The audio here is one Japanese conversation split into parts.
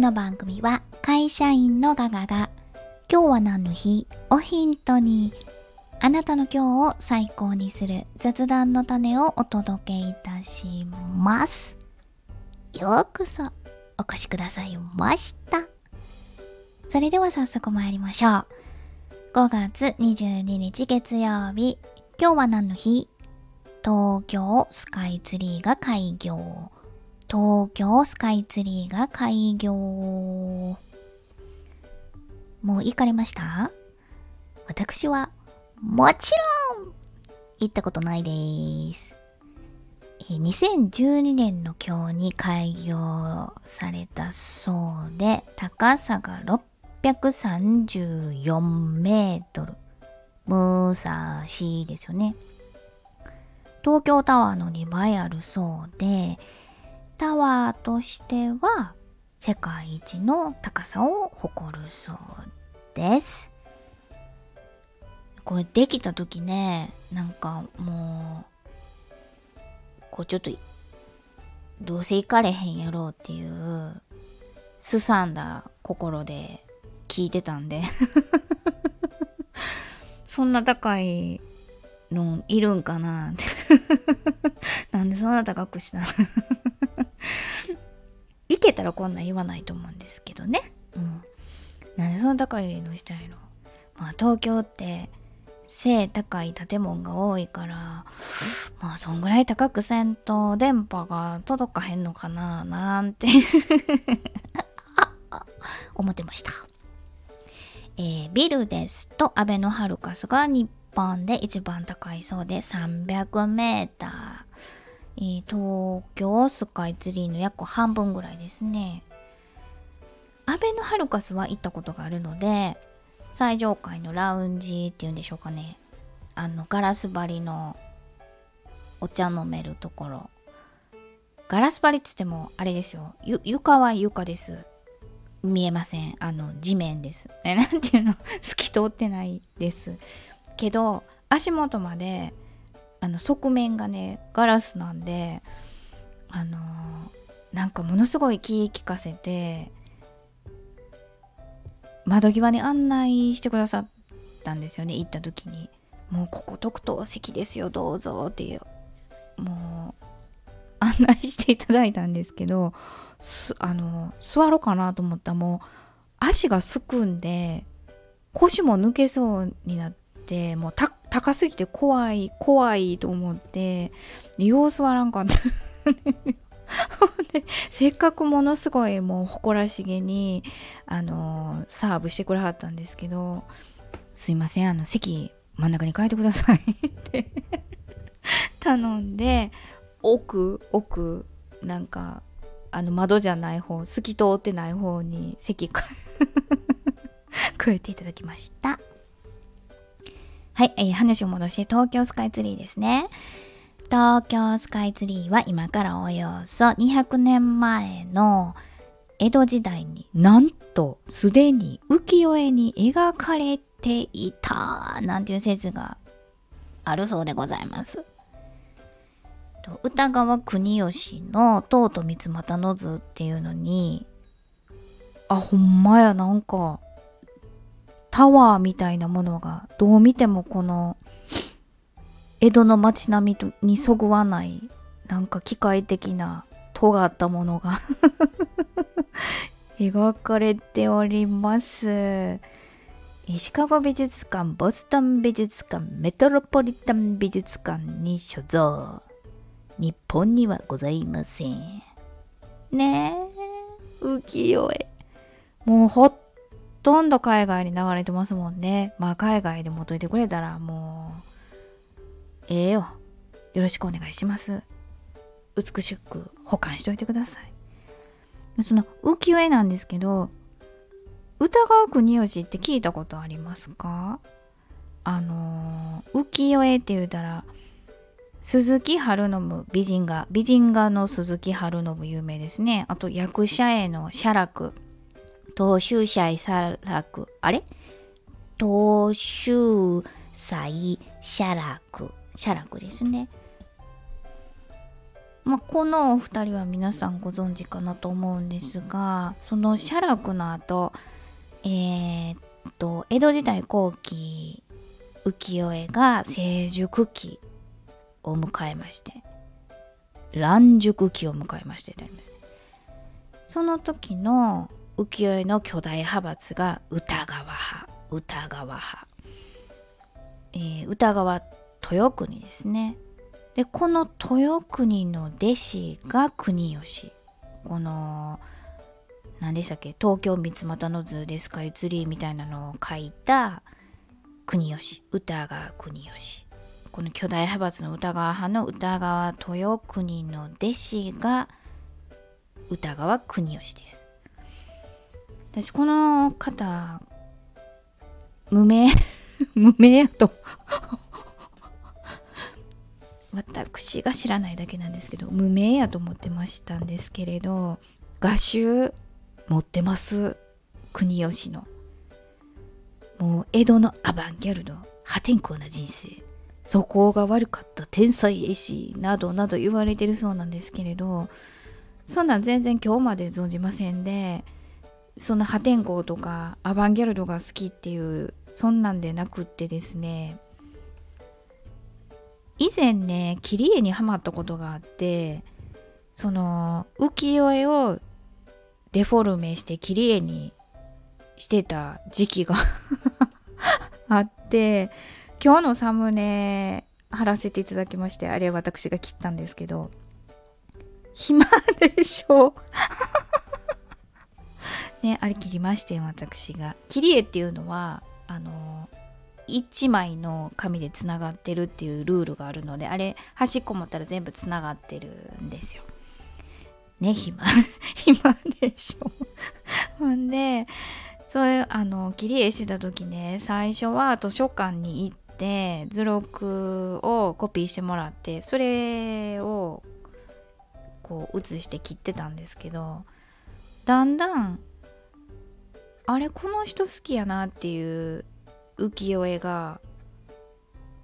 の番組は会社員のガガが今日は何の日？をヒントにあなたの今日を最高にする雑談の種をお届けいたします。ようこそお越しくださいました。それでは早速参りましょう。5月22日月曜日。今日は何の日？東京スカイツリーが開業。東京スカイツリーが開業。もう行かれました？私は、もちろん行ったことないです。2012年の今日に開業されたそうで、高さが634メートル。武蔵ですよね。東京タワーの2倍あるそうで、タワーとしては世界一の高さを誇るそうです。これできた時ね、なんかもう、こうちょっと、どうせ行かれへんやろうっていう、すさんだ心で聞いてたんで。そんな高いのいるんかなって。なんでそんな高くしたいけたらこんなん言わないと思うんですけどね。うん。なんでそんな高いのしたいの？まあ東京って背高い建物が多いからまあそんぐらい高くせんと電波が届かへんのかななんて 思ってました。えー、ビルですとアベノハルカスが日本で一番高いそうで300メーター。えー、東京スカイツリーの約半分ぐらいですね。アベノハルカスは行ったことがあるので、最上階のラウンジっていうんでしょうかね。あの、ガラス張りのお茶飲めるところ。ガラス張りっつっても、あれですよ。床は床です。見えません。あの、地面です。え、なんていうの？透き通ってないです。けど、足元まであの側面がねガラスなんであのー、なんかものすごい気利かせて窓際に案内してくださったんですよね行った時に。もうここ特等席ですよどうぞっていう。もう案内していただいたんですけどあの座ろうかなと思ったらもう足がすくんで腰も抜けそうになってもう高すぎて怖い怖いと思って様子はなんかせっかくものすごいもう誇らしげにあのサーブしてくれはったんですけど「すいませんあの席真ん中に変えてください」って頼んで奥奥なんかあの窓じゃない方透き通ってない方に席変 えていただきました。はい、えー、話を戻して東京スカイツリーですね。東京スカイツリーは今からおよそ200年前の江戸時代になんとすでに浮世絵に描かれていたなんていう説があるそうでございます。歌川国吉の「とうと三股の図」っていうのにあほんまやなんかタワーみたいなものがどう見てもこの江戸の街並みにそぐわないなんか機械的な尖ったものが 描かれております。シカゴ美術館、ボストン美術館、メトロポリタン美術館に所蔵。日本にはございません。ねえ、浮世絵。もうほっとんど海外に流れてますもんね。まあ海外で持っといてくれたらもう、ええよ。よろしくお願いします。美しく保管しといてください。その浮世絵なんですけど、歌川国吉って聞いたことありますか？あの浮世絵って言うたら、鈴木春信美人画美人画の鈴木春信有名ですねあと役者絵の写楽東州祭写楽、あれ？東州祭写楽、写楽ですね。まあ、このお二人は皆さんご存知かなと思うんですがその写楽の後えー、っと江戸時代後期浮世絵が成熟期を迎えまして乱熟期を迎えましてとありますね。その時の浮世絵の巨大派閥が歌川派歌川派、えー、歌川豊国ですね。でこの豊国の弟子が国吉。この何でしたっけ？東京三股の図でスカイツリーみたいなのを書いた国吉。歌川国吉。この巨大派閥の歌川派の歌川豊国の弟子が歌川国吉です。私この方無名 無名やと。私が知らないだけなんですけど無名やと思ってましたんですけれど画集持ってます。国吉の。もう江戸のアバンギャルド破天荒な人生。素行が悪かった天才絵師などなど言われてるそうなんですけれどそんなん全然今日まで存じませんでその破天荒とかアバンギャルドが好きっていうそんなんでなくってですね。以前ね切り絵にはまったことがあってその浮世絵をデフォルメして切り絵にしてた時期が あって今日のサムネ貼らせていただきましてあれ私が切ったんですけど暇でしょねあれ切りまして私が切り絵っていうのはあの1枚の紙でつながってるっていうルールがあるのであれ端っこ持ったら全部つながってるんですよ。ね暇 暇でしょ。ほんでそういうあの切り絵してた時ね最初は図書館に行って図録をコピーしてもらってそれをこう写して切ってたんですけどだんだんあれこの人好きやなっていう浮世絵が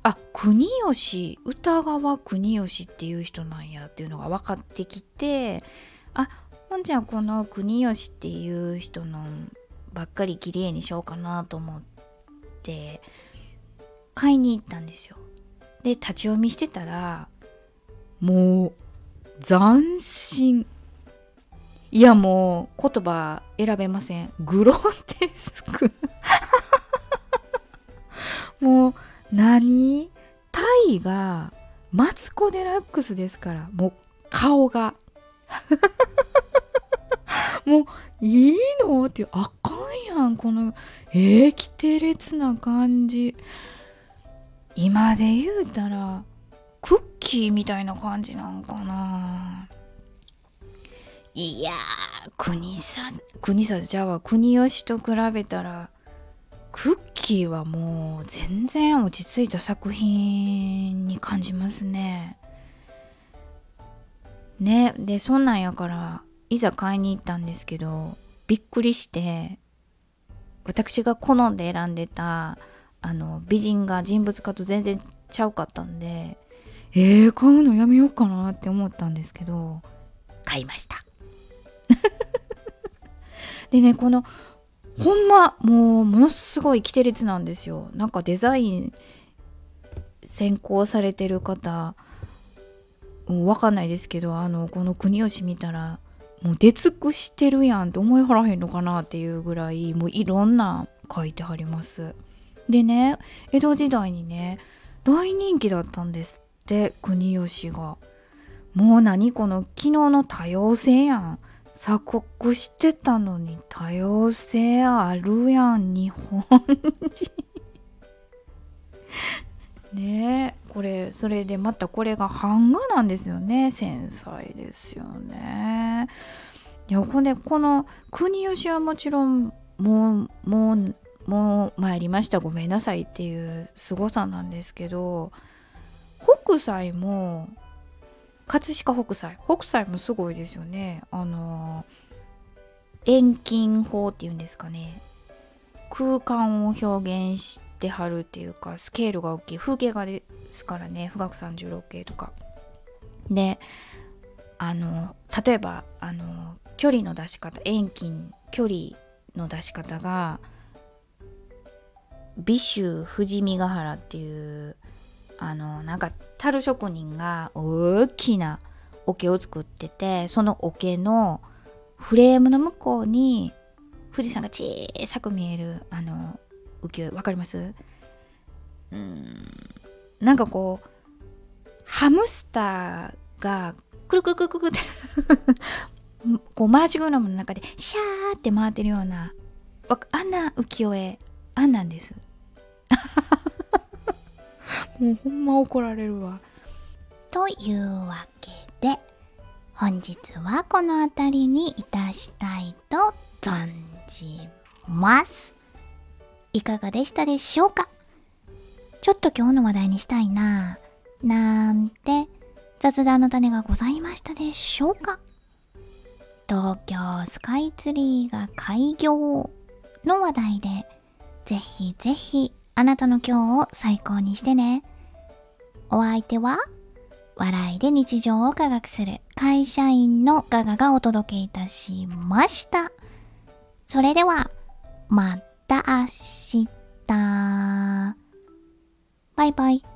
あ国吉歌川国吉っていう人なんやっていうのが分かってきてあほんじゃんこの国吉っていう人のばっかり綺麗にしようかなと思って買いに行ったんですよ。で立ち読みしてたらもう斬新いやもう言葉選べません。グロテスクもう何？タイがマツコ・デラックスですから。もう顔が。もういいの？ってあかんやんこの。えー、きて烈な感じ。今で言うたらクッキーみたいな感じなんかな。いやー国さ国さじゃあ国吉と比べたらクッキーはもう全然落ち着いた作品に感じますね。ねでそんなんやからいざ買いに行ったんですけどびっくりして私が好んで選んでたあの美人が人物化と全然ちゃうかったんでえー、買うのやめようかなって思ったんですけど買いましたでねこのほんまもうものすごい規定列なんですよ。なんかデザイン専攻されてる方わかんないですけどあのこの国吉見たらもう出尽くしてるやんって思いはらへんのかなっていうぐらいもういろんな書いてはります。でね江戸時代にね大人気だったんですって国吉が。もう何この昨日の多様性やん。鎖国してたのに多様性あるやん日本人 ねえこれそれでまたこれが版画なんですよね繊細ですよね。いやほんでこの国吉はもちろんもうもうもう参りました。ごめんなさいっていう凄さなんですけど北斎も葛飾北斎。北斎もすごいですよね。あの遠近法っていうんですかね。空間を表現してはるっていうかスケールが大きい。風景画ですからね。富岳三十六景とか。であの例えばあの距離の出し方遠近距離の出し方が美州富士見ヶ原っていうあのなんか樽職人が大きな桶を作っててその桶のフレームの向こうに富士山が小さく見えるあの浮世絵わかります？うん。なんかこうハムスターがくるくるくるくるって こう回し車の中でシャーって回ってるようなあんな浮世絵あんなんです。もうほんま怒られるわ。というわけで本日はこの辺りにいたしたいと存じます。いかがでしたでしょうか？ちょっと今日の話題にしたいなぁ。なんて雑談の種がございましたでしょうか？東京スカイツリーが開業の話題でぜひぜひあなたの今日を最高にしてね。お相手は笑いで日常を科学する会社員のガガがお届けいたしました。それでは、また明日。バイバイ。